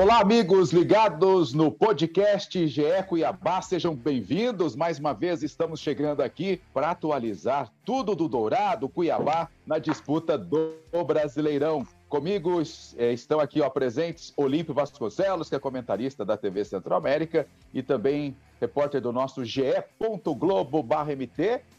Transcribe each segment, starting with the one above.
Olá, amigos ligados no podcast GE Cuiabá, sejam bem-vindos. Mais uma vez estamos chegando aqui para atualizar tudo do Dourado Cuiabá na disputa do Brasileirão. Comigo é, estão aqui ó, presentes Olímpio Vasconcelos, que é comentarista da TV Centro-América, e também repórter do nosso ge.globo.mt,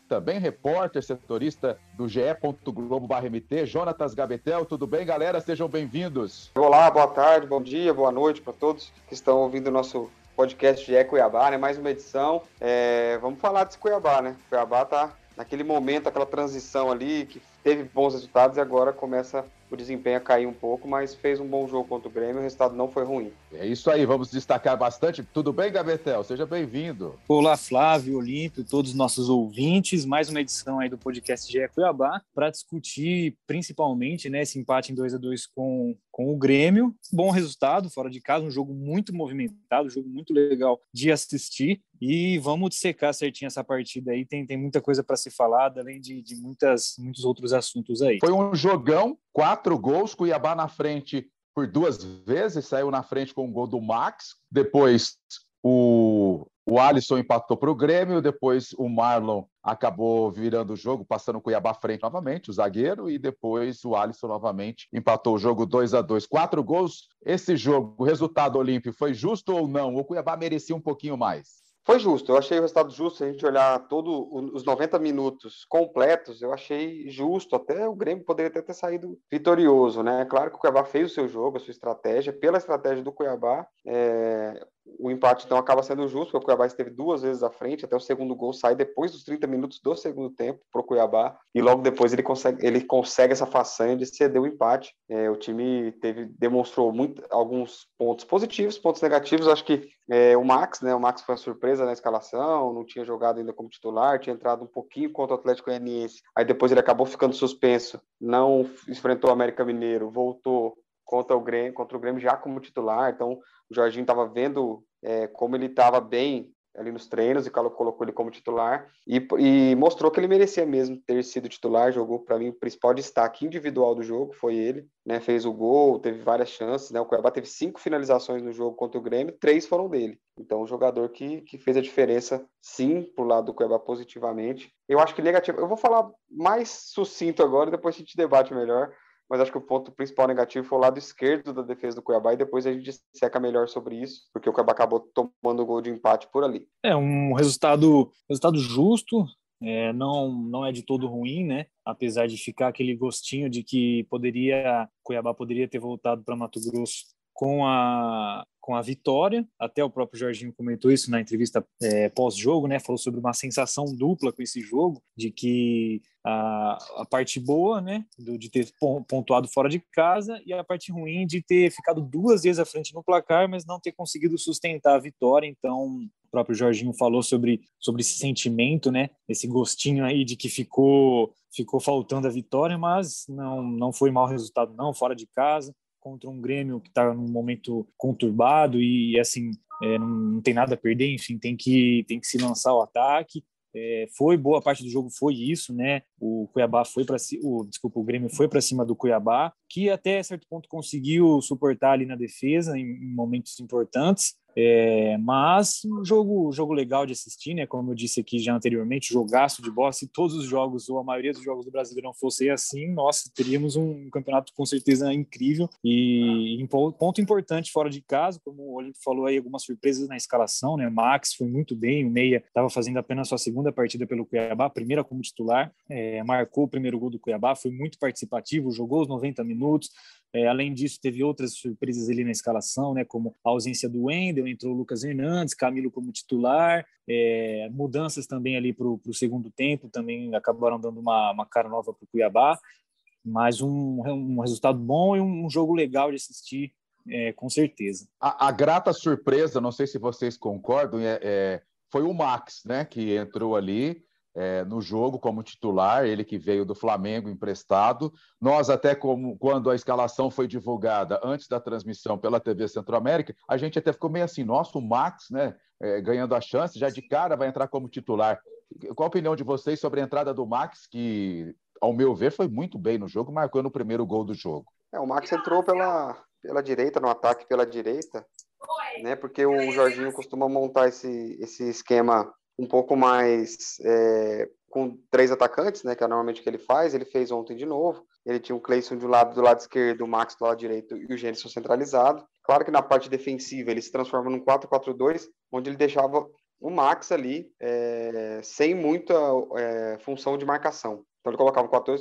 também repórter, setorista do ge.globo.mt, Jonatas Gabetel. Tudo bem, galera? Sejam bem-vindos. Olá, boa tarde, bom dia, boa noite para todos que estão ouvindo o nosso podcast GE Cuiabá, né? Mais uma edição. É, vamos falar desse Cuiabá, né? Cuiabá tá naquele momento, aquela transição ali que teve bons resultados e agora começa o desempenho a cair um pouco, mas fez um bom jogo contra o Grêmio, o resultado não foi ruim. É isso aí, vamos destacar bastante. Tudo bem, Gabetel? Seja bem-vindo. Olá, Flávio, Olímpio, todos os nossos ouvintes. Mais uma edição aí do podcast GE Cuiabá para discutir principalmente né, esse empate em 2 a 2 com, com o Grêmio. Bom resultado, fora de casa, um jogo muito movimentado, um jogo muito legal de assistir. E vamos dissecar certinho essa partida aí. Tem, tem muita coisa para ser falada, além de, de muitas, muitos outros assuntos aí. Foi um jogão, quatro gols, Cuiabá na frente por duas vezes, saiu na frente com o gol do Max. Depois o, o Alisson empatou para o Grêmio, depois o Marlon acabou virando o jogo, passando o Cuiabá à frente novamente, o zagueiro, e depois o Alisson novamente empatou o jogo 2 a 2 Quatro gols. Esse jogo, o resultado olímpico, foi justo ou não? O Cuiabá merecia um pouquinho mais? Foi justo, eu achei o resultado justo. Se a gente olhar todos os 90 minutos completos, eu achei justo. Até o Grêmio poderia até ter saído vitorioso, né? Claro que o Cuiabá fez o seu jogo, a sua estratégia. Pela estratégia do Cuiabá, é, o empate então acaba sendo justo, porque o Cuiabá esteve duas vezes à frente, até o segundo gol sai depois dos 30 minutos do segundo tempo para o Cuiabá, e logo depois ele consegue, ele consegue essa façanha de ceder o empate. É, o time teve, demonstrou muito, alguns pontos positivos, pontos negativos, acho que é, o Max, né, o Max foi uma surpresa na escalação, não tinha jogado ainda como titular, tinha entrado um pouquinho contra o Atlético Goianiense, aí depois ele acabou ficando suspenso, não enfrentou o América Mineiro, voltou contra o Grêmio, contra o Grêmio já como titular, então o Jorginho estava vendo é, como ele estava bem ali nos treinos e colocou ele como titular. E, e, mostrou que ele merecia mesmo ter sido titular, jogou para mim o principal destaque individual do jogo foi ele, né, fez o gol, teve várias chances, né, o Cuiabá teve cinco finalizações no jogo contra o Grêmio, três foram dele, então um jogador que, que fez a diferença sim pro lado do Cuiabá positivamente, eu acho que negativo, eu vou falar mais sucinto agora, depois a gente debate melhor, mas acho que o ponto principal negativo foi o lado esquerdo da defesa do Cuiabá e depois a gente seca melhor sobre isso, porque o Cuiabá acabou tomando o gol de empate por ali. É um resultado, resultado justo, é, não, não é de todo ruim, né? Apesar de ficar aquele gostinho de que poderia, Cuiabá poderia ter voltado para Mato Grosso com a, com a vitória. Até o próprio Jorginho comentou isso na entrevista é, pós-jogo, né? Falou sobre uma sensação dupla com esse jogo, de que a, a parte boa, né, do, de ter pontuado fora de casa e a parte ruim de ter ficado duas vezes à frente no placar, mas não ter conseguido sustentar a vitória. Então, o próprio Jorginho falou sobre, sobre esse sentimento, né, esse gostinho aí de que ficou ficou faltando a vitória, mas não não foi mau resultado não, fora de casa contra um Grêmio que está num momento conturbado e assim é, não, não, tem nada a perder, enfim, tem que tem que se lançar o ataque. É, foi boa parte do jogo foi isso, né? O Cuiabá foi para o desculpa, o Grêmio foi para cima do Cuiabá, que até certo ponto conseguiu suportar ali na defesa em, em momentos importantes, é, mas um jogo, jogo legal de assistir, né? Como eu disse aqui já anteriormente, jogaço de bola. Se todos os jogos, ou a maioria dos jogos do Brasileirão fossem assim, nós teríamos um campeonato com certeza incrível. E ponto importante fora de casa, como o Olímpio falou aí, algumas surpresas na escalação, né? Max foi muito bem, o Meia estava fazendo apenas sua segunda partida pelo Cuiabá, primeira como titular, é, marcou o primeiro gol do Cuiabá, foi muito participativo, jogou os 90 minutos. É, além disso, teve outras surpresas ali na escalação, né, como a ausência do Wendel, entrou o Lucas Hernandes, Camilo como titular, é, mudanças também ali para o segundo tempo, também acabaram dando uma, uma cara nova para o Cuiabá, mas um, um resultado bom e um jogo legal de assistir, é, com certeza. A, a, grata surpresa, não sei se vocês concordam, é, é foi o Max, né, que entrou ali, é, no jogo como titular, ele que veio do Flamengo emprestado. Nós, até como quando a escalação foi divulgada antes da transmissão pela TV Centro-América, a gente até ficou meio assim, nossa, o Max, né, é, ganhando a chance, já de cara vai entrar como titular. Qual a opinião de vocês sobre a entrada do Max, que, ao meu ver, foi muito bem no jogo, marcando o primeiro gol do jogo? É, o Max entrou pela, pela direita, no ataque pela direita, né? Porque o Jorginho costuma montar esse, esse esquema um pouco mais é, com três atacantes, né? Que é normalmente o que ele faz. Ele fez ontem de novo. Ele tinha o Cleison do lado do lado esquerdo, o Max do lado direito e o Gênison centralizado. Claro que na parte defensiva ele se transforma num 4-4-2, onde ele deixava o Max ali é, sem muita é, função de marcação. Então ele colocava o 4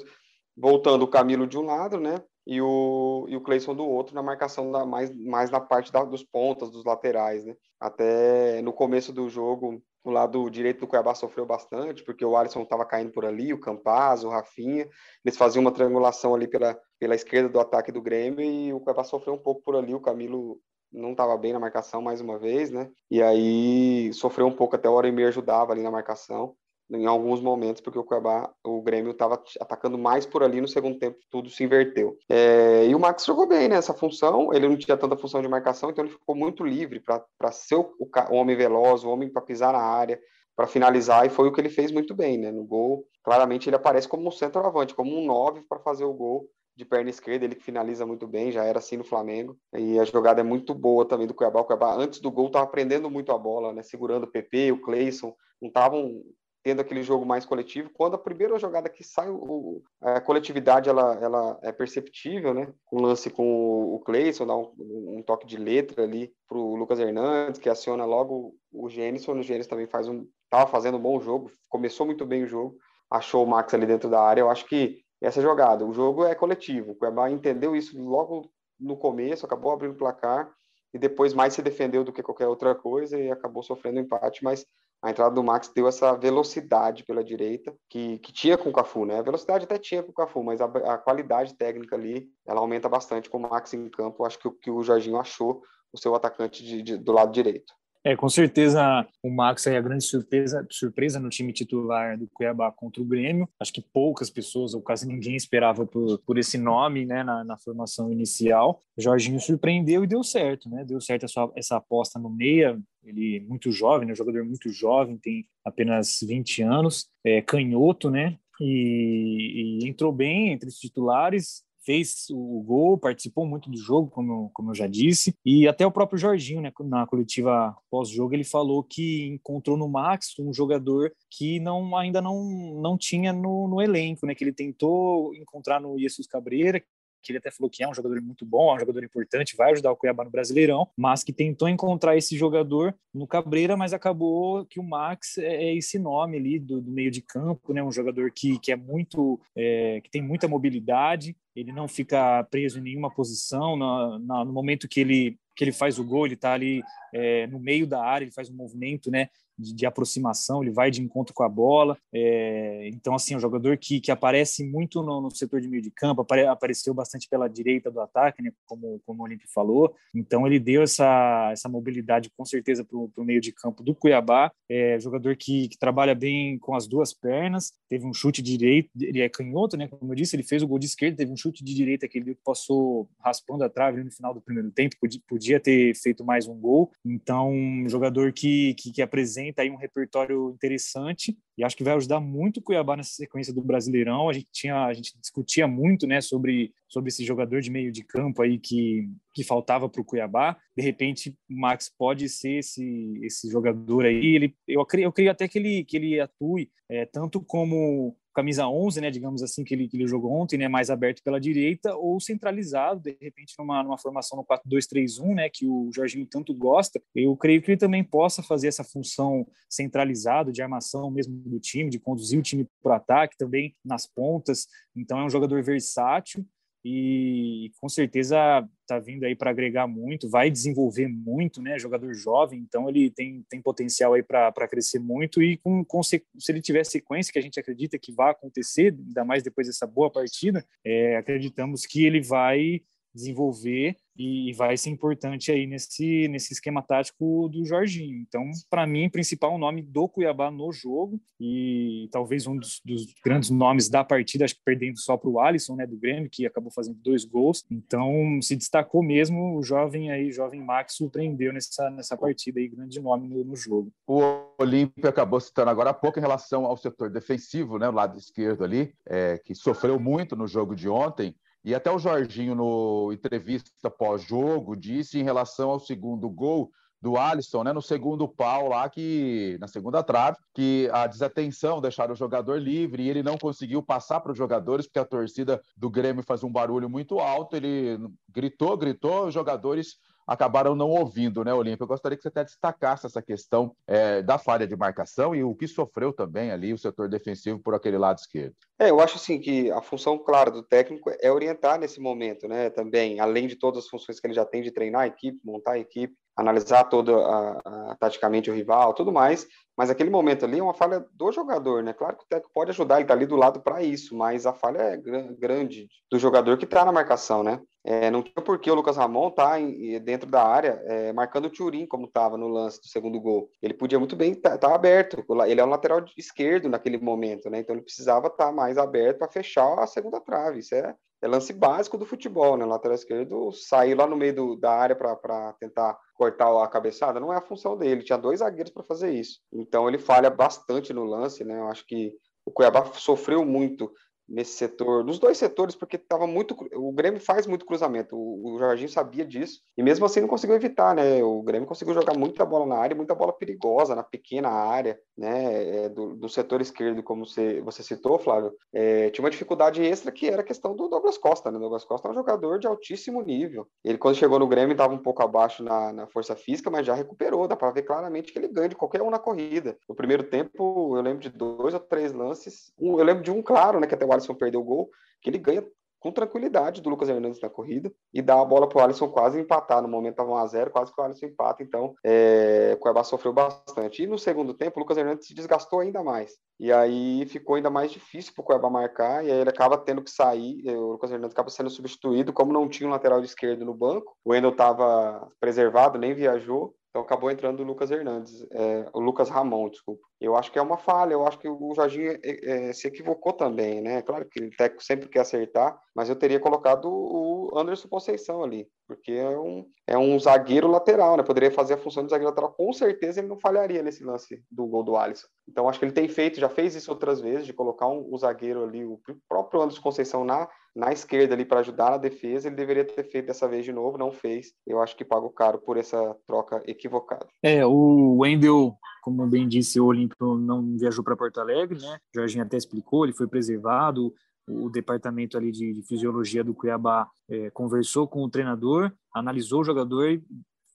voltando o Camilo de um lado, né? E o, e o Cleison do outro na marcação da, mais, mais na parte da, dos pontas, dos laterais, né? Até no começo do jogo, o lado direito do Cuiabá sofreu bastante, porque o Alisson estava caindo por ali, o Campaz, o Rafinha. Eles faziam uma triangulação ali pela, pela esquerda do ataque do Grêmio e o Cuiabá sofreu um pouco por ali. O Camilo não estava bem na marcação mais uma vez, né? E aí sofreu um pouco, até o Hora meia ajudava ali na marcação em alguns momentos, porque o Cuiabá, o Grêmio estava atacando mais por ali no segundo tempo, tudo se inverteu. É, e o Max jogou bem nessa né, função, ele não tinha tanta função de marcação, então ele ficou muito livre para ser o, o, homem veloz, o homem para pisar na área, para finalizar, e foi o que ele fez muito bem, né? No gol, claramente ele aparece como um centroavante, como um nove para fazer o gol de perna esquerda, ele que finaliza muito bem, já era assim no Flamengo. E a jogada é muito boa também do Cuiabá. O Cuiabá, antes do gol, estava prendendo muito a bola, né? Segurando o PP, o Cleison, não estavam tendo aquele jogo mais coletivo. Quando a primeira jogada que sai, o, a coletividade ela, ela é perceptível, né? Um lance com o Cleison, dá um, um toque de letra ali para o Lucas Hernandes, que aciona logo o Gênesis. O Gênesis também faz um, estava fazendo um bom jogo, começou muito bem o jogo, achou o Max ali dentro da área. Eu acho que essa jogada, o jogo é coletivo. O Cuiabá entendeu isso logo no começo, acabou abrindo o placar e depois mais se defendeu do que qualquer outra coisa e acabou sofrendo empate, mas a entrada do Max deu essa velocidade pela direita que, que tinha com o Cafu, né? A velocidade até tinha com o Cafu, mas a, a qualidade técnica ali, ela aumenta bastante com o Max em campo. Acho que o que o Jorginho achou o seu atacante de, de, do lado direito. É, com certeza o Max é a grande surpresa, surpresa no time titular do Cuiabá contra o Grêmio. Acho que poucas pessoas, ou quase ninguém, esperava por, por esse nome né, na, na formação inicial. O Jorginho surpreendeu e deu certo, né? Deu certo essa, essa aposta no meia. Ele é muito jovem, né? jogador muito jovem, tem apenas 20 anos, é canhoto, né? E, e entrou bem entre os titulares, fez o gol, participou muito do jogo, como, como eu já disse, e até o próprio Jorginho, né, na coletiva pós-jogo, ele falou que encontrou no Max um jogador que não ainda não, não tinha no, no elenco, né, que ele tentou encontrar no Jesus Cabreira, que ele até falou que é um jogador muito bom, é um jogador importante, vai ajudar o Cuiabá no Brasileirão, mas que tentou encontrar esse jogador no Cabreira, mas acabou que o Max é, é esse nome ali do, do meio de campo, né? Um jogador que, que é muito, é, que tem muita mobilidade, ele não fica preso em nenhuma posição, na, na, no momento que ele que ele faz o gol, ele está ali é, no meio da área, ele faz um movimento, né, de, de, aproximação, ele vai de encontro com a bola. É, então, assim, é um jogador que, que aparece muito no, no, setor de meio de campo, apare, apareceu bastante pela direita do ataque, né, como, como o Olímpio falou. Então, ele deu essa, essa mobilidade, com certeza, para o meio de campo do Cuiabá. É jogador que, que, trabalha bem com as duas pernas, teve um chute de direita, ele é canhoto, né, como eu disse, ele fez o gol de esquerda, teve um chute de direita que ele passou raspando a trave no final do primeiro tempo, podia, podia ter feito mais um gol. Então, um jogador que, que, que apresenta aí um repertório interessante e acho que vai ajudar muito o Cuiabá nessa sequência do Brasileirão. A gente tinha, a gente discutia muito, né, sobre sobre esse jogador de meio de campo aí que que faltava para o Cuiabá. De repente, o Max pode ser esse esse jogador aí. Ele, eu eu creio até que ele que ele atue é, tanto como camisa 11, né, digamos assim, que ele, que ele jogou ontem, né, mais aberto pela direita, ou centralizado, de repente, numa, numa formação no 4-2-3-1, né, que o Jorginho tanto gosta. Eu creio que ele também possa fazer essa função centralizado de armação mesmo do time, de conduzir o time para o ataque, também nas pontas. Então, é um jogador versátil e com certeza está vindo aí para agregar muito, vai desenvolver muito, né? Jogador jovem, então ele tem, tem potencial aí para crescer muito e com, com, se ele tiver sequência que a gente acredita que vai acontecer, ainda mais depois dessa boa partida, é, acreditamos que ele vai desenvolver e vai ser importante aí nesse, nesse esquema tático do Jorginho. Então, para mim, principal nome do Cuiabá no jogo e talvez um dos, dos grandes nomes da partida, acho que perdendo só para o Alisson, né, do Grêmio, que acabou fazendo dois gols. Então, se destacou mesmo, o jovem aí, jovem Max, surpreendeu nessa, nessa partida aí, grande nome no, no jogo. O Olímpio acabou citando agora há pouco em relação ao setor defensivo, né, o lado esquerdo ali, é, que sofreu muito no jogo de ontem, E até o Jorginho, no entrevista pós-jogo, disse em relação ao segundo gol do Alisson, né, no segundo pau lá, que na segunda trave, que a desatenção deixaram o jogador livre e ele não conseguiu passar para os jogadores, porque a torcida do Grêmio faz um barulho muito alto. Ele gritou, gritou, os jogadores acabaram não ouvindo, né, Olímpio? Eu gostaria que você até destacasse essa questão é, da falha de marcação e o que sofreu também ali o setor defensivo por aquele lado esquerdo. É, eu acho assim que a função clara do técnico é orientar nesse momento, né? Também, além de todas as funções que ele já tem de treinar a equipe, montar a equipe, analisar todo a, a, taticamente o rival, tudo mais, mas aquele momento ali é uma falha do jogador, né? Claro que o técnico pode ajudar, ele tá ali do lado para isso, mas a falha é gr grande do jogador que está na marcação, né? É, não tinha por que o Lucas Ramon tá em, dentro da área é, marcando o Turim como estava no lance do segundo gol. Ele podia muito bem estar tá, tá aberto. Ele é um lateral esquerdo naquele momento, né? Então ele precisava estar tá mais aberto para fechar a segunda trave. Isso é, é lance básico do futebol, né? Lateral esquerdo sair lá no meio do, da área para tentar cortar a cabeçada não é a função dele. Tinha dois zagueiros para fazer isso. Então ele falha bastante no lance, né? Eu acho que o Cuiabá sofreu muito nesse setor, nos dois setores, porque estava muito. O Grêmio faz muito cruzamento. O, o, Jorginho sabia disso e mesmo assim não conseguiu evitar, né? O Grêmio conseguiu jogar muita bola na área, muita bola perigosa na pequena área, né? É, do, do, setor esquerdo, como você, você citou, Flávio, é, tinha uma dificuldade extra que era a questão do Douglas Costa, né? O Douglas Costa é um jogador de altíssimo nível. Ele, quando chegou no Grêmio, estava um pouco abaixo na, na força física, mas já recuperou. Dá para ver claramente que ele ganha de qualquer um na corrida. No primeiro tempo, eu lembro de dois ou três lances. Um, eu lembro de um claro, né? Que até o Alisson perdeu o gol, que ele ganha com tranquilidade do Lucas Hernandes na corrida e dá a bola para o Alisson quase empatar. No momento estava 1x0, quase que o Alisson empata. Então, é, o Cuiabá sofreu bastante. E no segundo tempo, o Lucas Hernandes se desgastou ainda mais. E aí ficou ainda mais difícil para o Cuiabá marcar. E aí ele acaba tendo que sair. O Lucas Hernandes acaba sendo substituído. Como não tinha um lateral esquerdo no banco, o Wendel estava preservado, nem viajou. Então acabou entrando o Lucas Hernandes, é, o Lucas Ramon, desculpa. Eu acho que é uma falha, eu acho que o Jorginho é, é, se equivocou também, né? Claro que o técnico sempre quer acertar, mas eu teria colocado o Anderson Conceição ali, porque é um, é um zagueiro lateral, né? Poderia fazer a função de zagueiro lateral, com certeza ele não falharia nesse lance do gol do Alisson. Então acho que ele tem feito, já fez isso outras vezes, de colocar um, o zagueiro ali, o próprio Anderson Conceição na, na esquerda ali para ajudar na defesa, ele deveria ter feito dessa vez de novo, não fez. Eu acho que pagou caro por essa troca equivocada. É, o Wendel como bem disse, o Não viajou para Porto Alegre, né? O Jorginho até explicou, ele foi preservado. O departamento ali de, de fisiologia do Cuiabá é, conversou com o treinador, analisou o jogador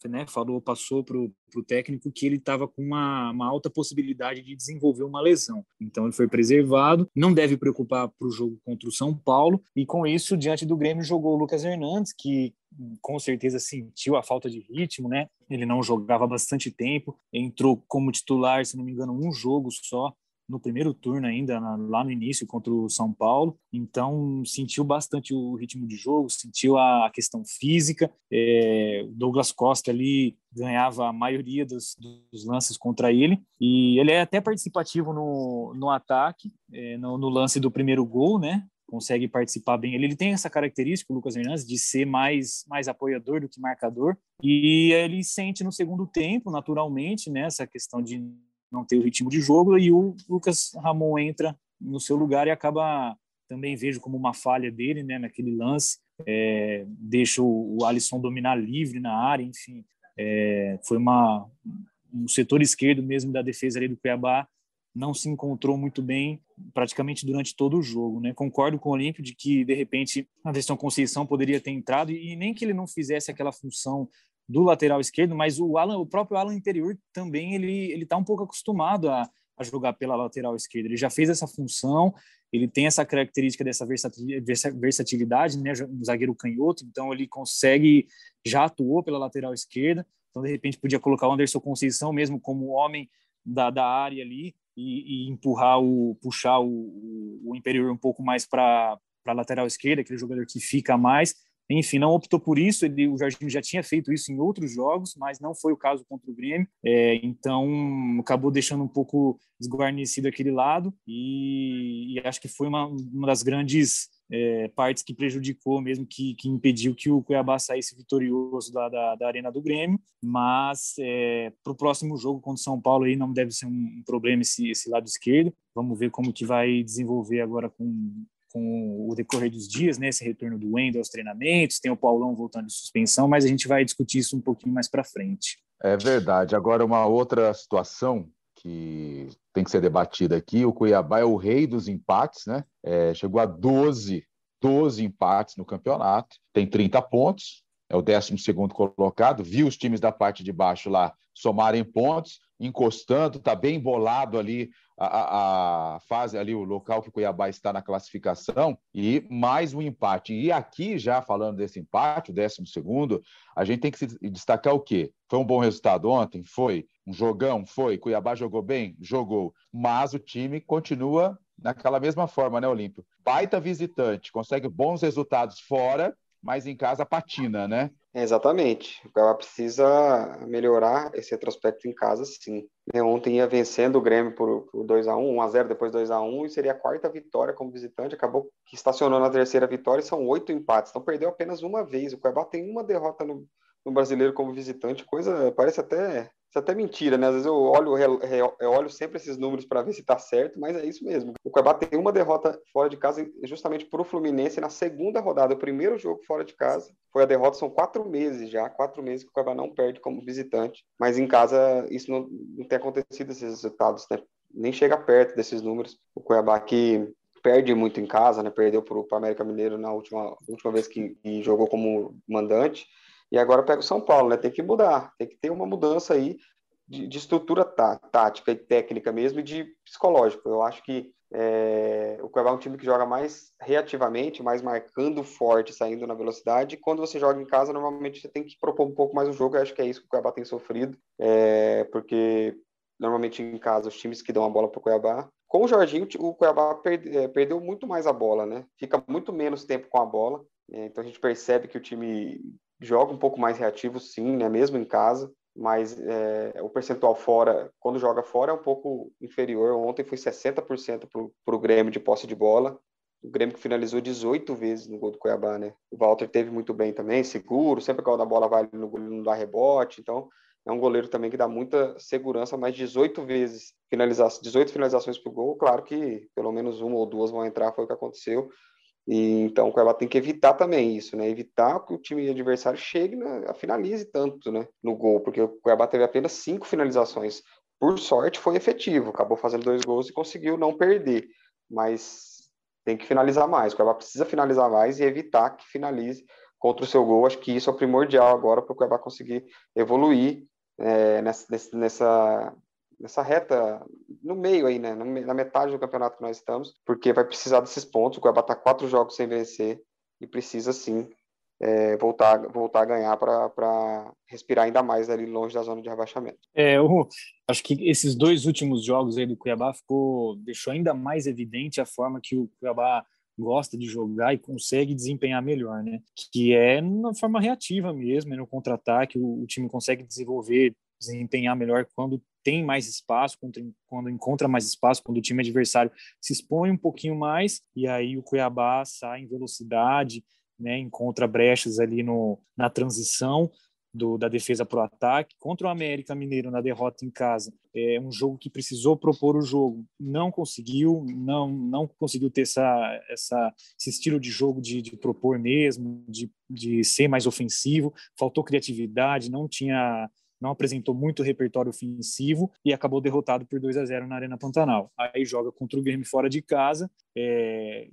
né, falou, passou para o técnico que ele estava com uma, uma, alta possibilidade de desenvolver uma lesão. Então ele foi preservado, não deve preocupar para o jogo contra o São Paulo, e com isso, diante do Grêmio, jogou o Lucas Hernandes, que com certeza sentiu a falta de ritmo, né? Ele não jogava bastante tempo, entrou como titular, se não me engano, um jogo só, no primeiro turno ainda, lá no início, contra o São Paulo. Então, sentiu bastante o ritmo de jogo, sentiu a questão física. É, Douglas Costa ali ganhava a maioria dos, dos, lances contra ele. E ele é até participativo no, no ataque, é, no, no lance do primeiro gol, né? consegue participar bem. Ele, ele tem essa característica, o Lucas Hernandes, de ser mais, mais apoiador do que marcador. E ele sente no segundo tempo, naturalmente, né, essa questão de não ter o ritmo de jogo, e o Lucas Ramon entra no seu lugar e acaba, também vejo como uma falha dele, né, naquele lance, é, deixa o, Alisson dominar livre na área, enfim, é, foi uma um setor esquerdo mesmo da defesa ali do Cuiabá. Não se encontrou muito bem praticamente durante todo o jogo, né? Concordo com o Olímpio de que de repente a versão Conceição poderia ter entrado e nem que ele não fizesse aquela função do lateral esquerdo, mas o Alan, o próprio Alan interior também ele ele está um pouco acostumado a, a jogar pela lateral esquerda. Ele já fez essa função, ele tem essa característica dessa versatilidade, né? Um zagueiro canhoto, então ele consegue já atuou pela lateral esquerda. Então de repente podia colocar o Anderson Conceição mesmo como homem da, da área ali e, e empurrar o puxar o, o, interior um pouco mais para a lateral esquerda, aquele jogador que fica mais enfim, não optou por isso. Ele, o Jorginho já tinha feito isso em outros jogos, mas não foi o caso contra o Grêmio. É, então, acabou deixando um pouco desguarnecido aquele lado. E, e acho que foi uma, uma das grandes é, partes que prejudicou mesmo, que, que impediu que o Cuiabá saísse vitorioso da, da, da Arena do Grêmio. Mas é, para o próximo jogo contra o São Paulo aí não deve ser um, problema esse, esse lado esquerdo. Vamos ver como que vai desenvolver agora com com o decorrer dos dias, né? Esse retorno do Wendel aos treinamentos, tem o Paulão voltando de suspensão, mas a gente vai discutir isso um pouquinho mais para frente. É verdade. Agora, uma outra situação que tem que ser debatida aqui: o Cuiabá é o rei dos empates, né? É, chegou a 12, 12 empates no campeonato, tem 30 pontos, é o 12 colocado, viu os times da parte de baixo lá somarem pontos, encostando, está bem bolado ali a, a, fase, ali o local que o Cuiabá está na classificação, e mais um empate. E aqui, já falando desse empate, o 12 a gente tem que destacar o quê? Foi um bom resultado ontem? Foi. Um jogão? Foi. Cuiabá jogou bem? Jogou. Mas o time continua naquela mesma forma, né, Olímpio? Baita visitante, consegue bons resultados fora, mas em casa patina, né? Exatamente. O Cuiabá precisa melhorar esse retrospecto em casa, sim. Né, ontem ia vencendo o Grêmio por, por 2x1, 1x0, depois 2x1, e seria a quarta vitória como visitante. Acabou que estacionou na terceira vitória e são oito empates. Então perdeu apenas uma vez. O Cuiabá tem uma derrota no, no brasileiro como visitante, coisa parece até isso é até mentira, né? Às vezes eu olho, eu olho sempre esses números para ver se está certo, mas é isso mesmo. O Cuiabá tem uma derrota fora de casa justamente para o Fluminense na segunda rodada. O primeiro jogo fora de casa foi a derrota, são quatro meses já, quatro meses que o Cuiabá não perde como visitante. Mas em casa isso não, não tem acontecido, esses resultados, né? Nem chega perto desses números. O Cuiabá que perde muito em casa, né? Perdeu para o América Mineiro na última, última vez que, que jogou como mandante e agora pega o São Paulo, né? Tem que mudar, tem que ter uma mudança aí de, de estrutura tá, tática e técnica mesmo e de psicológico. Eu acho que é, o Cuiabá é um time que joga mais reativamente, mais marcando forte, saindo na velocidade. Quando você joga em casa, normalmente você tem que propor um pouco mais o jogo. Eu acho que é isso que o Cuiabá tem sofrido, é, porque normalmente em casa os times que dão a bola para o Cuiabá. Com o Jorginho, o Cuiabá perde, é, perdeu muito mais a bola, né? Fica muito menos tempo com a bola. Então a gente percebe que o time joga um pouco mais reativo, sim, né? Mesmo em casa, mas é, o percentual fora, quando joga fora, é um pouco inferior. Ontem foi 60% para o Grêmio de posse de bola. O Grêmio que finalizou 18 vezes no gol do Cuiabá, né? O Walter teve muito bem também, seguro, sempre que a bola vai no gol, não dá rebote. Então, é um goleiro também que dá muita segurança, mas 18 vezes finalização, 18 finalizações para o gol, claro que pelo menos uma ou duas vão entrar, foi o que aconteceu. E, então o Cuiabá tem que evitar também isso, né? Evitar que o time adversário chegue, né, finalize tanto, né, no gol, porque o Cuiabá teve apenas cinco finalizações. Por sorte foi efetivo, acabou fazendo dois gols e conseguiu não perder, mas tem que finalizar mais. O Cuiabá precisa finalizar mais e evitar que finalize contra o seu gol. Acho que isso é primordial agora para o Cuiabá conseguir evoluir é, nessa, nessa, nessa reta, no meio aí, né? Na metade do campeonato que nós estamos, porque vai precisar desses pontos. O Cuiabá está quatro jogos sem vencer e precisa sim é, voltar, voltar a ganhar para respirar ainda mais ali longe da zona de rebaixamento. É, eu acho que esses dois últimos jogos aí do Cuiabá ficou, deixou ainda mais evidente a forma que o Cuiabá gosta de jogar e consegue desempenhar melhor, né? Que é na forma reativa mesmo, é no contra-ataque, o, o time consegue desenvolver, desempenhar melhor quando tem mais espaço, quando, quando encontra mais espaço, quando o time adversário se expõe um pouquinho mais, e aí o Cuiabá sai em velocidade, né, encontra brechas ali no, na transição do, da defesa para o ataque. Contra o América Mineiro na derrota em casa, é um jogo que precisou propor o jogo, não conseguiu, não não conseguiu ter essa, essa, esse estilo de jogo de, de propor mesmo, de, de ser mais ofensivo, faltou criatividade, não tinha não apresentou muito repertório ofensivo e acabou derrotado por 2 a 0 na Arena Pantanal. Aí joga contra o Grêmio fora de casa, é,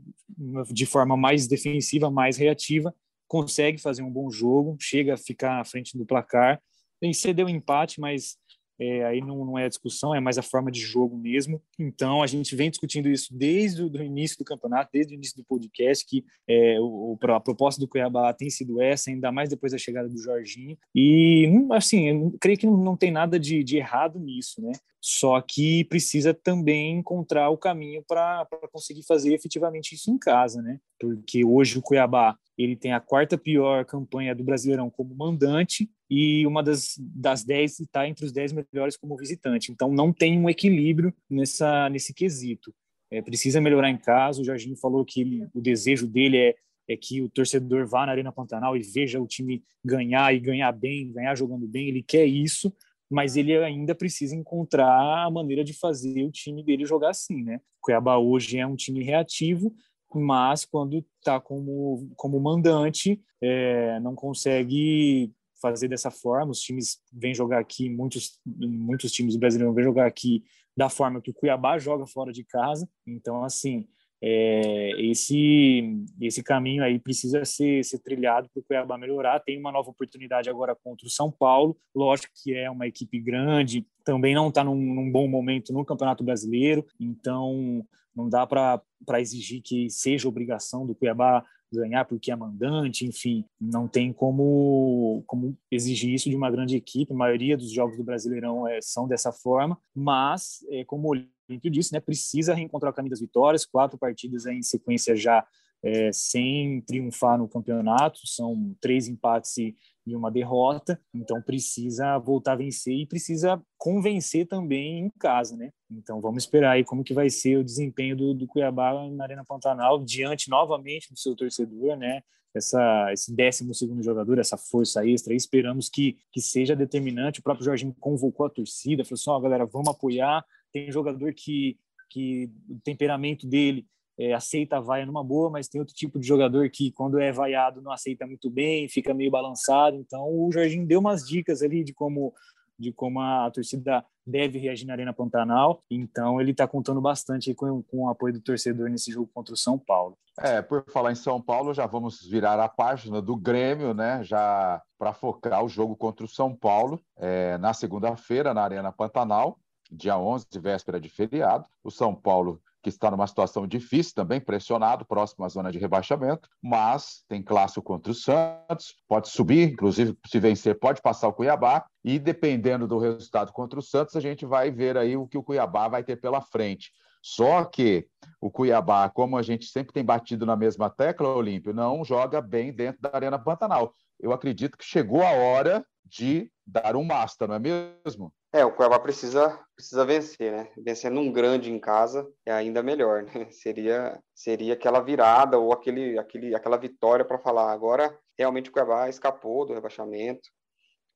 de forma mais defensiva, mais reativa, consegue fazer um bom jogo, chega a ficar à frente do placar, tem cedeu empate, mas é, aí não, não, é a discussão, é mais a forma de jogo mesmo. Então, a gente vem discutindo isso desde o início do campeonato, desde o início do podcast, que é, o, a proposta do Cuiabá tem sido essa, ainda mais depois da chegada do Jorginho. E, hum, assim, eu creio que não, não tem nada de, de errado nisso, né? Só que precisa também encontrar o caminho para conseguir fazer efetivamente isso em casa, né? Porque hoje o Cuiabá ele tem a quarta pior campanha do Brasileirão como mandante e uma das, das dez está entre os dez melhores como visitante. Então não tem um equilíbrio nessa, nesse quesito. É, precisa melhorar em casa. O Jorginho falou que ele, o desejo dele é, é que o torcedor vá na Arena Pantanal e veja o time ganhar e ganhar bem, ganhar jogando bem. Ele quer isso, mas ele ainda precisa encontrar a maneira de fazer o time dele jogar assim, né? Cuiabá hoje é um time reativo, mas quando está como, como mandante, é, não consegue fazer dessa forma. Os times vêm jogar aqui, muitos, muitos times brasileiros vêm jogar aqui da forma que o Cuiabá joga fora de casa. Então, assim, é, esse esse caminho aí precisa ser, ser trilhado para o Cuiabá melhorar. Tem uma nova oportunidade agora contra o São Paulo. Lógico que é uma equipe grande, também não está num, num, bom momento no Campeonato Brasileiro, então não dá para exigir que seja obrigação do Cuiabá ganhar porque é mandante, enfim, não tem como, como exigir isso de uma grande equipe. A maioria dos jogos do Brasileirão é, são dessa forma, mas, é, como o Olímpio disse, né, precisa reencontrar o caminho das vitórias, quatro partidas em sequência já é, sem triunfar no campeonato, são três empates e, e uma derrota, então precisa voltar a vencer e precisa convencer também em casa, né? Então vamos esperar aí como que vai ser o desempenho do, do Cuiabá na Arena Pantanal diante novamente do seu torcedor, né? Essa, esse décimo segundo jogador, essa força extra, esperamos que, que seja determinante. O próprio Jorginho convocou a torcida, falou assim: ó, oh, galera, vamos apoiar. Tem jogador que, que o temperamento dele é, aceita a vaia numa boa, mas tem outro tipo de jogador que, quando é vaiado, não aceita muito bem, fica meio balançado. Então, o Jorginho deu umas dicas ali de como de como a torcida deve reagir na Arena Pantanal. Então, ele está contando bastante com, com o apoio do torcedor nesse jogo contra o São Paulo. É, por falar em São Paulo, já vamos virar a página do Grêmio, né? Já para focar o jogo contra o São Paulo é, na segunda-feira na Arena Pantanal, dia 11, véspera de feriado. O São Paulo que está numa situação difícil, também pressionado, próximo à zona de rebaixamento, mas tem clássico contra o Santos, pode subir, inclusive se vencer pode passar o Cuiabá, e dependendo do resultado contra o Santos, a gente vai ver aí o que o Cuiabá vai ter pela frente. Só que o Cuiabá, como a gente sempre tem batido na mesma tecla, Olímpio, não joga bem dentro da Arena Pantanal. Eu acredito que chegou a hora de dar um master, não é mesmo? É, o Cuiabá precisa, precisa vencer, né? Vencer num grande em casa é ainda melhor, né? Seria, seria aquela virada ou aquele, aquele, aquela vitória para falar agora realmente o Cuiabá escapou do rebaixamento,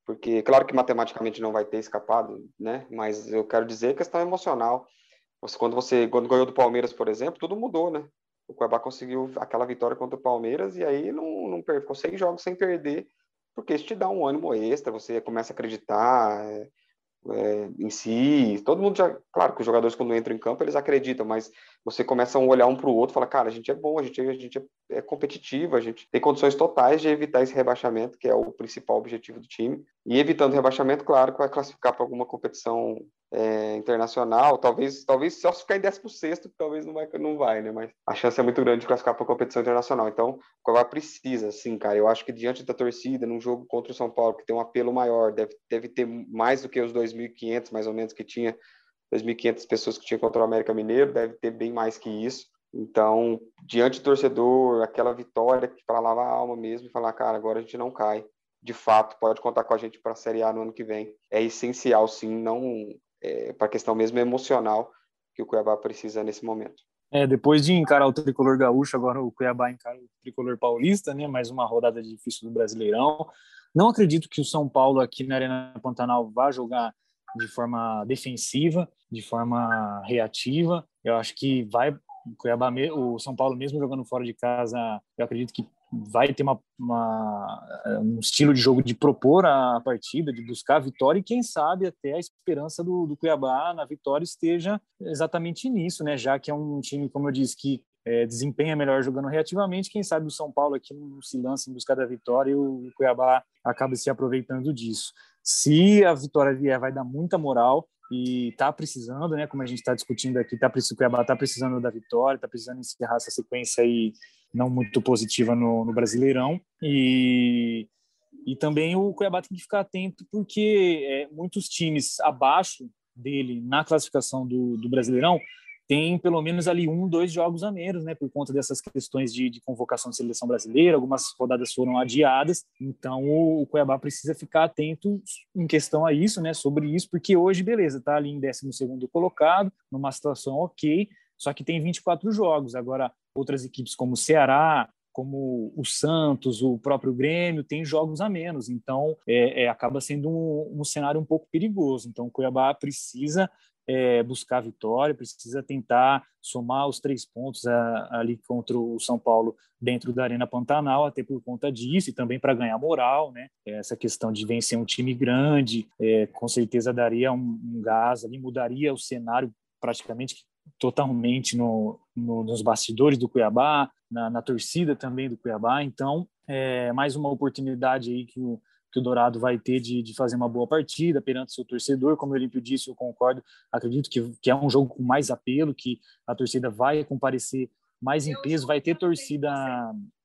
porque claro que matematicamente não vai ter escapado, né? Mas eu quero dizer questão emocional. Você, quando você quando ganhou do Palmeiras, por exemplo, tudo mudou, né? O Cuiabá conseguiu aquela vitória contra o Palmeiras e aí não, não ficou seis jogos sem perder, porque isso te dá um ânimo extra, você começa a acreditar. É, é, em si. Todo mundo já, claro que os jogadores quando entram em campo eles acreditam, mas você começa a olhar um para o outro, e fala, cara, a gente é bom, a gente, a gente é, é competitivo, a gente tem condições totais de evitar esse rebaixamento, que é o principal objetivo do time. E evitando rebaixamento, claro que vai classificar para alguma competição é, internacional, talvez, talvez só se ficar em 16 talvez não vai, não vai, né? Mas a chance é muito grande de classificar para competição internacional. Então, o Cuiabá precisa, sim, cara. Eu acho que diante da torcida, num jogo contra o São Paulo, que tem um apelo maior, deve, deve ter mais do que os 2.500, mais ou menos, que tinha, 2.500 pessoas que tinha contra o América Mineiro, deve ter bem mais que isso. Então, diante do torcedor, aquela vitória que para lavar a alma mesmo e falar, cara, agora a gente não cai. De fato, pode contar com a gente para a Série A no ano que vem. É essencial, sim, não é, para a questão mesmo emocional que o Cuiabá precisa nesse momento. É, depois de encarar o tricolor gaúcho, agora o Cuiabá encara o tricolor paulista, né? Mais uma rodada difícil do Brasileirão. Não acredito que o São Paulo aqui na Arena Pantanal vá jogar de forma defensiva, de forma reativa. Eu acho que vai Cuiabá, o São Paulo mesmo jogando fora de casa, eu acredito que vai ter uma, uma, um estilo de jogo de propor a partida, de buscar a vitória e quem sabe até a esperança do, do Cuiabá na vitória esteja exatamente nisso, né? Já que é um time, como eu disse, que é, desempenha melhor jogando reativamente, quem sabe o São Paulo aqui não se lança em busca da vitória e o Cuiabá acaba se aproveitando disso. Se a vitória vier, vai dar muita moral e está precisando, né? Como a gente está discutindo aqui, tá, o Cuiabá está precisando da vitória, está precisando encerrar essa sequência aí não muito positiva no, no Brasileirão. E, e também o Cuiabá tem que ficar atento, porque é, muitos times abaixo dele na classificação do, do Brasileirão tem pelo menos ali um, dois jogos a menos, né, por conta dessas questões de, de convocação de seleção brasileira, algumas rodadas foram adiadas, então o, o, Cuiabá precisa ficar atento em questão a isso, né, sobre isso, porque hoje, beleza, tá ali em 12 segundo colocado, numa situação ok, só que tem 24 jogos, agora outras equipes como o Ceará, como o Santos, o próprio Grêmio, tem jogos a menos. Então, é, é, acaba sendo um, um, cenário um pouco perigoso. Então, o Cuiabá precisa é, buscar vitória, precisa tentar somar os três pontos a, ali contra o São Paulo dentro da Arena Pantanal, até por conta disso, e também para ganhar moral, né? Essa questão de vencer um time grande, é, com certeza daria um, um gás ali, mudaria o cenário praticamente totalmente no, no, nos bastidores do Cuiabá, na, na, torcida também do Cuiabá. Então, é mais uma oportunidade aí que o, que o Dourado vai ter de, de fazer uma boa partida perante seu torcedor. Como o Olímpio disse, eu concordo. Acredito que, que é um jogo com mais apelo, que a torcida vai comparecer mais em peso, vai ter torcida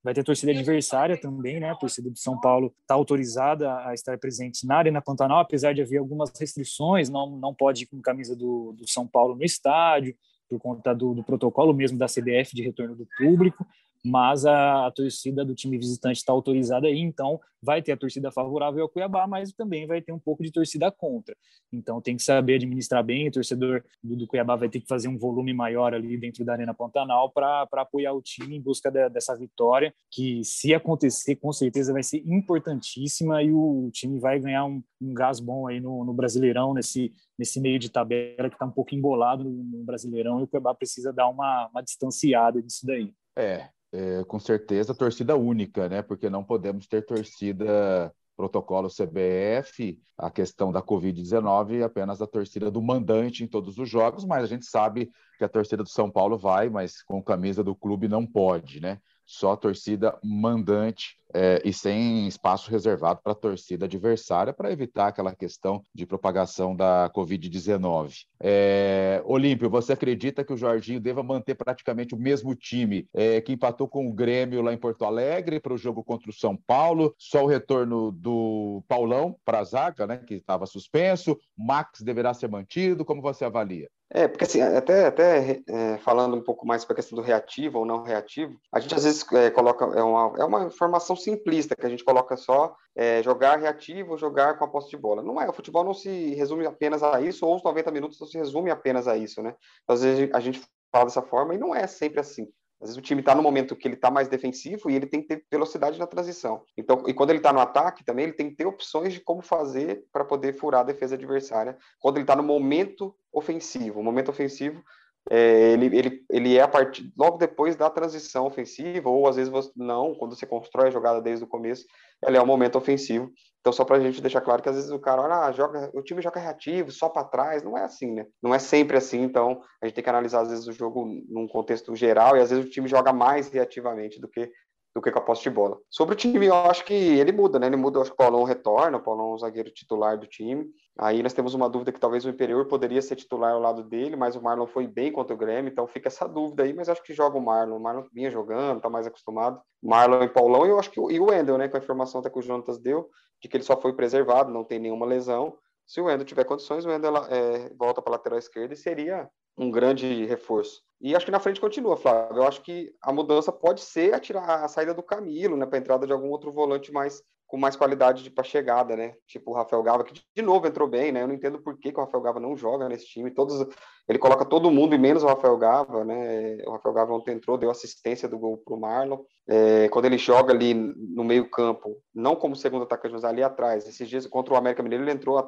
vai ter torcida adversária também, né? A torcida de São Paulo está autorizada a estar presente na Arena Pantanal, apesar de haver algumas restrições, não, não pode ir com camisa do, do São Paulo no estádio, por conta do, do protocolo mesmo da CBF de retorno do público mas a, a torcida do time visitante está autorizada aí, então vai ter a torcida favorável ao Cuiabá, mas também vai ter um pouco de torcida contra. Então tem que saber administrar bem, o torcedor do, do Cuiabá vai ter que fazer um volume maior ali dentro da Arena Pantanal para apoiar o time em busca de, dessa vitória, que se acontecer, com certeza vai ser importantíssima e o, o time vai ganhar um, um gás bom aí no, no Brasileirão, nesse, nesse meio de tabela que está um pouco embolado no, no Brasileirão e o Cuiabá precisa dar uma, uma distanciada disso daí. É, é, com certeza, torcida única, né? Porque não podemos ter torcida protocolo CBF, a questão da Covid-19 apenas a torcida do mandante em todos os jogos, mas a gente sabe que a torcida do São Paulo vai, mas com camisa do clube não pode, né? Só a torcida mandante é, e sem espaço reservado para a torcida adversária para evitar aquela questão de propagação da Covid-19. É, Olímpio, você acredita que o Jorginho deva manter praticamente o mesmo time é, que empatou com o Grêmio lá em Porto Alegre para o jogo contra o São Paulo? Só o retorno do Paulão para a zaga, né, que estava suspenso. Max deverá ser mantido. Como você avalia? É, porque assim, até, até é, falando um pouco mais para a questão do reativo ou não reativo, a gente às vezes é, coloca, é uma, é uma informação simplista, que a gente coloca só é, jogar reativo, jogar com a posse de bola. Não é, o futebol não se resume apenas a isso, ou os 90 minutos não se resume apenas a isso, né? Às vezes a gente fala dessa forma e não é sempre assim. Às vezes o time está no momento que ele está mais defensivo e ele tem que ter velocidade na transição. Então, e quando ele está no ataque também, ele tem que ter opções de como fazer para poder furar a defesa adversária. Quando ele está no momento ofensivo, o momento ofensivo é, ele, ele, ele é a partir logo depois da transição ofensiva, ou às vezes você, não, quando você constrói a jogada desde o começo, ela é o momento ofensivo. Então, só para a gente deixar claro que às vezes o cara, olha, ah, joga, o time joga reativo, só para trás, não é assim, né? Não é sempre assim, então a gente tem que analisar às vezes o jogo num contexto geral e às vezes o time joga mais reativamente do que do que com a posse de bola. Sobre o time, eu acho que ele muda, né? Ele muda, eu acho que o Paulão retorna, o Paulão é o zagueiro titular do time. Aí nós temos uma dúvida que talvez o Imperior poderia ser titular ao lado dele, mas o Marlon foi bem contra o Grêmio, então fica essa dúvida aí, mas acho que joga o Marlon. O Marlon vinha jogando, tá mais acostumado. Marlon e Paulão, e eu acho que e o Wendel, né? Com a informação até que o Jonatas deu, de que ele só foi preservado, não tem nenhuma lesão. Se o Wendel tiver condições, o Wendel é, volta para a lateral esquerda e seria um grande reforço. E acho que na frente continua, Flávio. Eu acho que a mudança pode ser a, tirar, a saída do Camilo, né, para a entrada de algum outro volante mais com mais qualidade para chegada, né? Tipo o Rafael Gava, que de novo entrou bem, né? Eu não entendo por que, que o Rafael Gava não joga nesse time. Todos, ele coloca todo mundo e menos o Rafael Gava, né? O Rafael Gava ontem entrou, deu assistência do gol para o Marlon. É, quando ele joga ali no meio-campo, não como segundo atacante, mas ali atrás. Esses dias contra o América Mineiro, ele entrou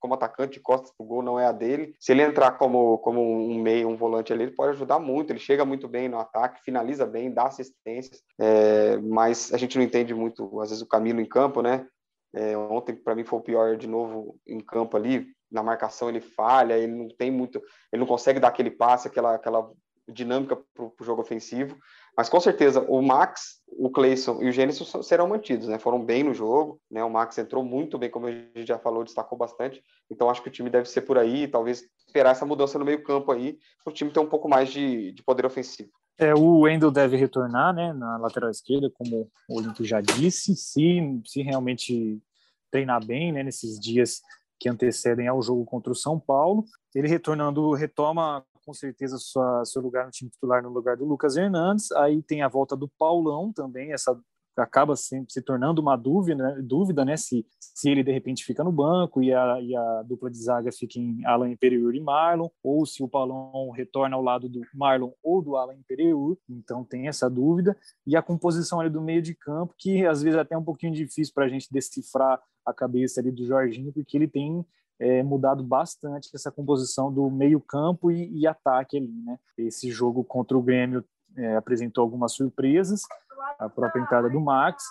como atacante de costas o gol, não é a dele. Se ele entrar como, como um meio, um volante ali, ele pode ajudar muito. Ele chega muito bem no ataque, finaliza bem, dá assistências, é, mas a gente não entende muito, às vezes, o Camilo em campo, né? É, ontem, para mim, foi o pior de novo em campo ali. Na marcação, ele falha, ele não tem muito, ele não consegue dar aquele passe, aquela, aquela dinâmica para o jogo ofensivo. Mas com certeza o Max, o Cleison e o Gênesis serão mantidos, né? Foram bem no jogo, né? O Max entrou muito bem, como a gente já falou, destacou bastante. Então acho que o time deve ser por aí, talvez esperar essa mudança no meio-campo aí, para o time ter um pouco mais de, de poder ofensivo. É, o Wendel deve retornar né, na lateral esquerda, como o Olimpo já disse, se, se realmente treinar bem né, nesses dias que antecedem ao jogo contra o São Paulo. Ele retornando, retoma com certeza sua, seu lugar no time titular no lugar do Lucas Hernandes. Aí tem a volta do Paulão também, essa acaba sempre se tornando uma dúvida, né, dúvida, né, se, se ele de repente fica no banco e a, e a dupla de zaga fica em Alan Imperiur e Marlon, ou se o Paulão retorna ao lado do Marlon ou do Alan Imperiur, então tem essa dúvida, e a composição ali do meio de campo, que às vezes é até é um pouquinho difícil para a gente decifrar a cabeça ali do Jorginho, porque ele tem é, mudado bastante essa composição do meio-campo e, e, ataque ali, né? Esse jogo contra o Grêmio é, apresentou algumas surpresas, a própria entrada do Max,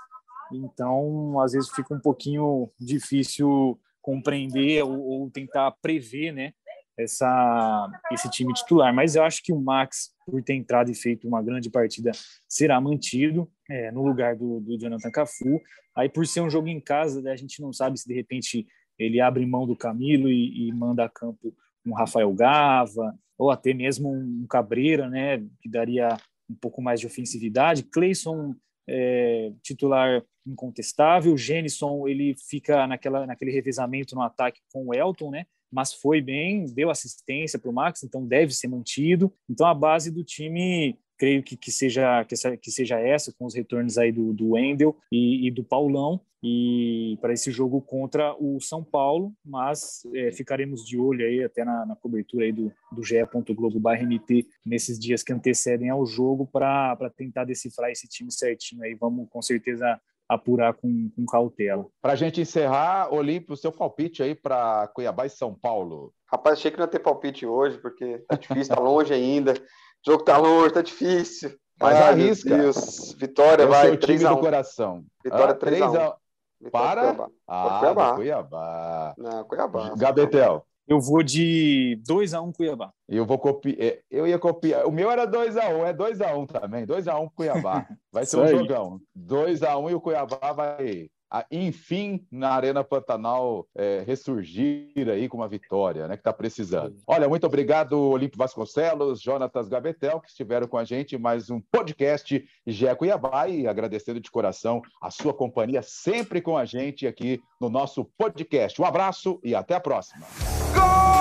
então às vezes fica um pouquinho difícil compreender ou, ou tentar prever, né? Essa, esse time titular, mas eu acho que o Max, por ter entrado e feito uma grande partida, será mantido é, no lugar do, do Jonathan Cafu. Aí, por ser um jogo em casa, né, a gente não sabe se de repente ele abre mão do Camilo e, e manda a campo um Rafael Gava, ou até mesmo um Cabreira, né, que daria um pouco mais de ofensividade. Cleison é, titular incontestável, Jenison ele fica naquela, naquele revezamento no ataque com o Elton, né, mas foi bem, deu assistência para o Max, então deve ser mantido. Então a base do time creio que, que, seja, que, essa, que seja essa, com os retornos aí do, do Wendel e, e do Paulão, e para esse jogo contra o São Paulo, mas é, ficaremos de olho aí até na, na cobertura aí do, do ge.globo.mt nesses dias que antecedem ao jogo para tentar decifrar esse time certinho aí. Vamos com certeza apurar com, com cautela. Para a gente encerrar, Olímpio, o seu palpite aí para Cuiabá e São Paulo. Rapaz, achei que não ia ter palpite hoje, porque tá difícil, tá longe ainda. O jogo tá longe, tá difícil. Mas ah, arrisca. Deus. Vitória Eu vai. Seu time do coração. Vitória ah, 3 a 1. Para? Cuiabá. Ah, Cuiabá. Cuiabá. Não, Cuiabá. Gabetel. Eu vou de 2 a 1 um Cuiabá. Eu vou copiar. É, eu ia copiar. O meu era 2 a 1 um, é 2 a 1 um também. 2 a 1 um Cuiabá. Vai ser um jogão. 2 a 1 um, e o Cuiabá vai a, enfim, na Arena Pantanal é, ressurgir aí com uma vitória, né? Que está precisando. Olha, muito obrigado, Olímpio Vasconcelos, Jonatas Gabetel, que estiveram com a gente mais um podcast Gé Cuiabá e agradecendo de coração a sua companhia sempre com a gente aqui no nosso podcast. Um abraço e até a próxima. Rolou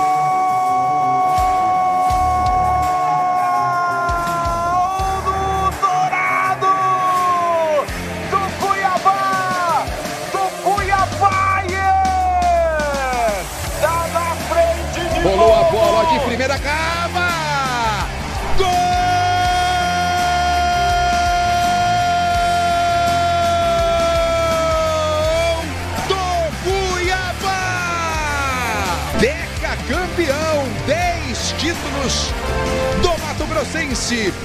do Mato Grossense.